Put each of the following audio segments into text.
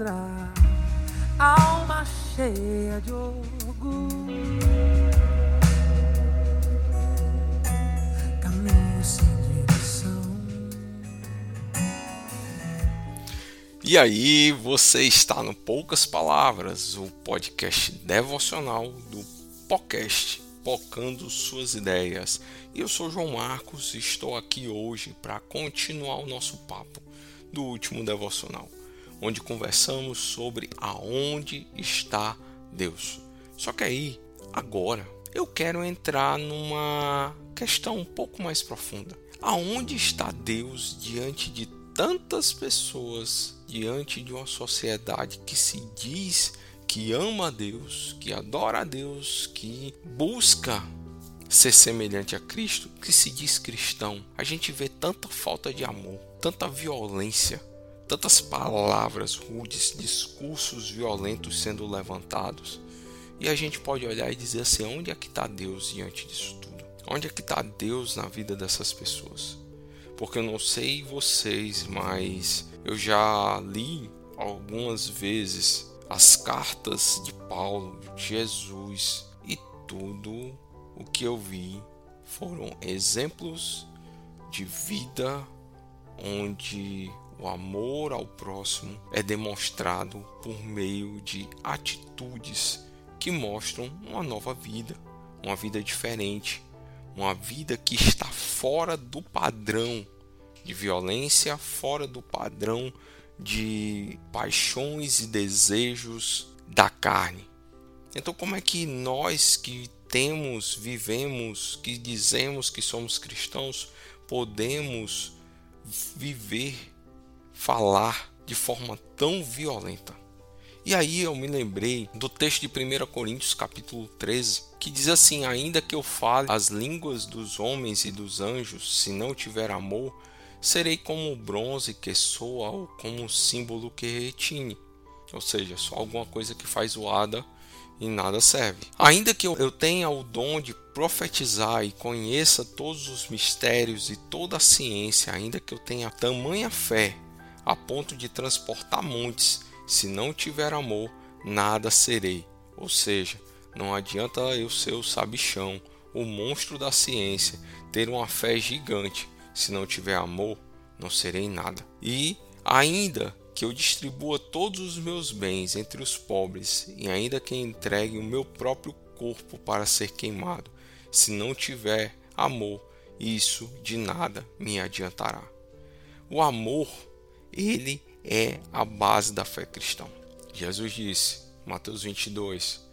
pedra, alma cheia de orgulho. E aí, você está no Poucas Palavras, o podcast devocional do podcast Pocando Suas Ideias. E eu sou João Marcos e estou aqui hoje para continuar o nosso papo do último devocional onde conversamos sobre aonde está Deus. Só que aí, agora, eu quero entrar numa questão um pouco mais profunda. Aonde está Deus diante de tantas pessoas diante de uma sociedade que se diz que ama a Deus, que adora a Deus, que busca ser semelhante a Cristo, que se diz cristão, a gente vê tanta falta de amor, tanta violência, tantas palavras rudes, discursos violentos sendo levantados. E a gente pode olhar e dizer assim: onde é que está Deus diante disso tudo? Onde é que está Deus na vida dessas pessoas? porque eu não sei vocês, mas eu já li algumas vezes as cartas de Paulo, de Jesus e tudo o que eu vi foram exemplos de vida onde o amor ao próximo é demonstrado por meio de atitudes que mostram uma nova vida, uma vida diferente, uma vida que está fora do padrão de violência, fora do padrão de paixões e desejos da carne. Então, como é que nós que temos, vivemos, que dizemos que somos cristãos, podemos viver, falar de forma tão violenta? E aí eu me lembrei do texto de 1 Coríntios capítulo 13, que diz assim: Ainda que eu fale as línguas dos homens e dos anjos, se não tiver amor, serei como o bronze que soa ou como um símbolo que retine. Ou seja, só alguma coisa que faz zoada e nada serve. Ainda que eu tenha o dom de profetizar e conheça todos os mistérios e toda a ciência, ainda que eu tenha tamanha fé a ponto de transportar montes, se não tiver amor, nada serei. Ou seja, não adianta eu ser o sabichão, o monstro da ciência, ter uma fé gigante. Se não tiver amor, não serei nada. E ainda que eu distribua todos os meus bens entre os pobres, e ainda que entregue o meu próprio corpo para ser queimado, se não tiver amor, isso de nada me adiantará. O amor, ele é a base da fé cristã. Jesus disse, Mateus 22,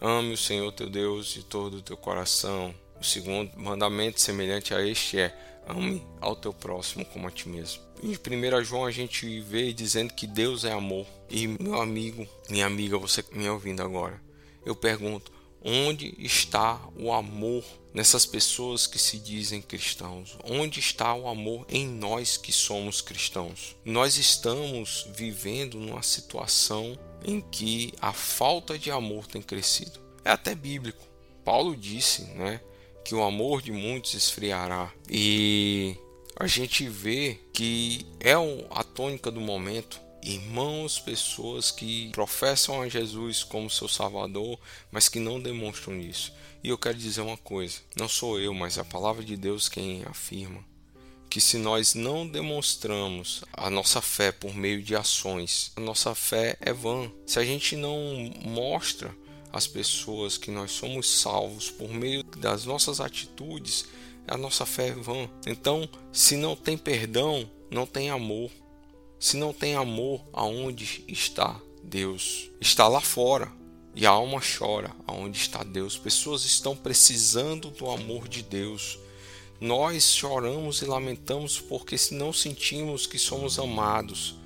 Ame o Senhor teu Deus de todo o teu coração. O segundo mandamento semelhante a este é: ame ao teu próximo como a ti mesmo. Em 1 João a gente vê dizendo que Deus é amor. E meu amigo, minha amiga, você me ouvindo agora, eu pergunto: onde está o amor nessas pessoas que se dizem cristãos? Onde está o amor em nós que somos cristãos? Nós estamos vivendo numa situação em que a falta de amor tem crescido. É até bíblico. Paulo disse, né, que o amor de muitos esfriará. E a gente vê que é a tônica do momento. Irmãos, pessoas que professam a Jesus como seu Salvador, mas que não demonstram isso. E eu quero dizer uma coisa: não sou eu, mas a palavra de Deus quem afirma que se nós não demonstramos a nossa fé por meio de ações, a nossa fé é vã. Se a gente não mostra às pessoas que nós somos salvos por meio das nossas atitudes, a nossa fé é vã. Então, se não tem perdão, não tem amor. Se não tem amor, aonde está Deus? Está lá fora. E a alma chora aonde está Deus. Pessoas estão precisando do amor de Deus. Nós choramos e lamentamos porque não sentimos que somos amados,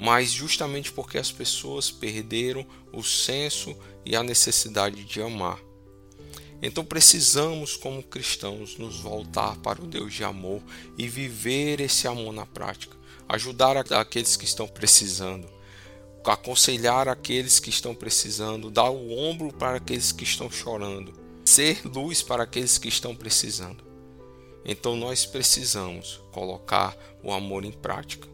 mas justamente porque as pessoas perderam o senso e a necessidade de amar. Então precisamos, como cristãos, nos voltar para o Deus de amor e viver esse amor na prática, ajudar aqueles que estão precisando, aconselhar aqueles que estão precisando, dar o ombro para aqueles que estão chorando, ser luz para aqueles que estão precisando. Então nós precisamos colocar o amor em prática.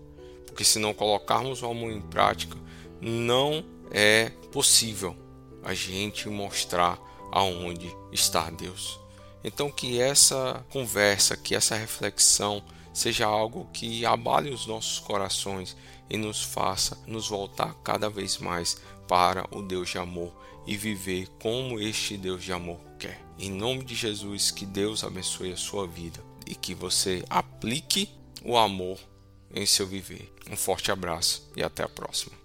Porque se não colocarmos o amor em prática, não é possível a gente mostrar aonde está Deus. Então que essa conversa, que essa reflexão seja algo que abale os nossos corações e nos faça nos voltar cada vez mais para o Deus de amor e viver como este Deus de amor quer. Em nome de Jesus, que Deus abençoe a sua vida e que você aplique o amor em seu viver. Um forte abraço e até a próxima.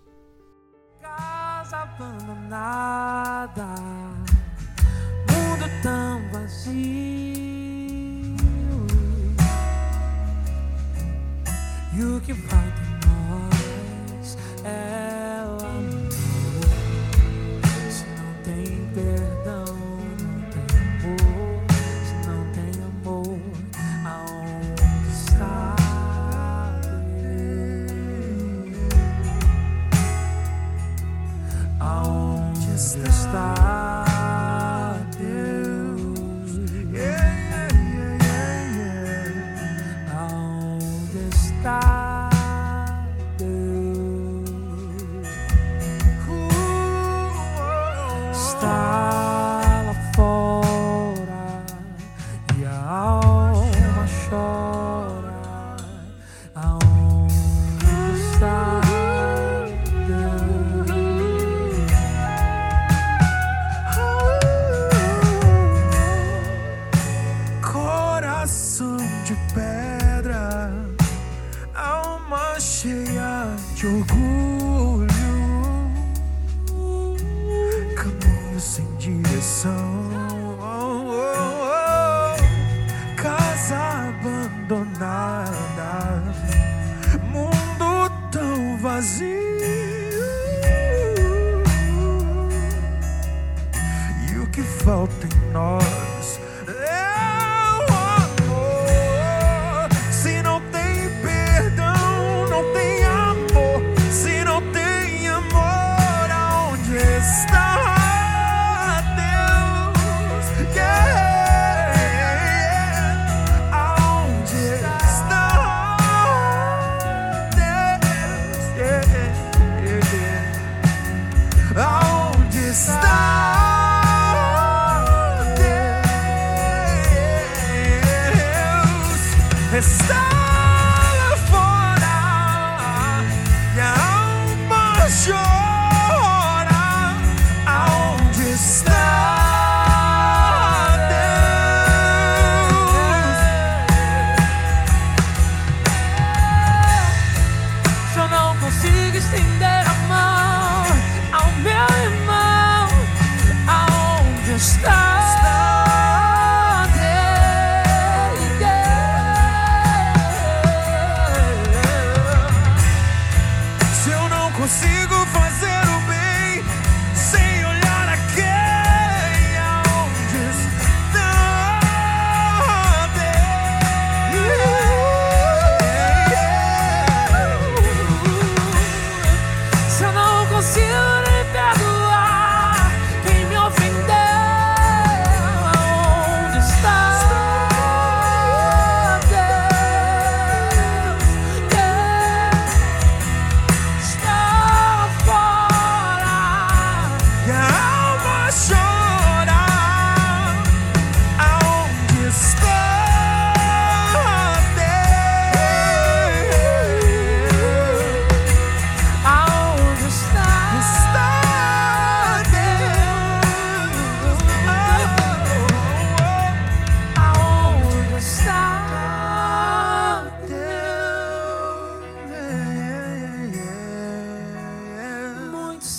abandonada. Mundo tão vazio. E o que falta em nós? consigo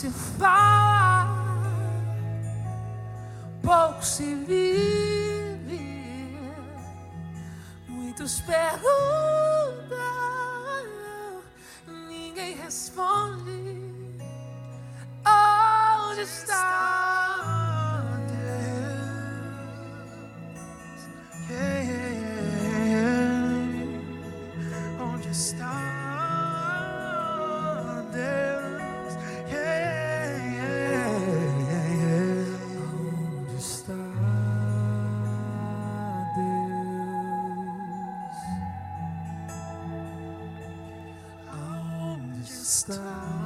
se fala, pouco se vive, muitos perguntam. stop.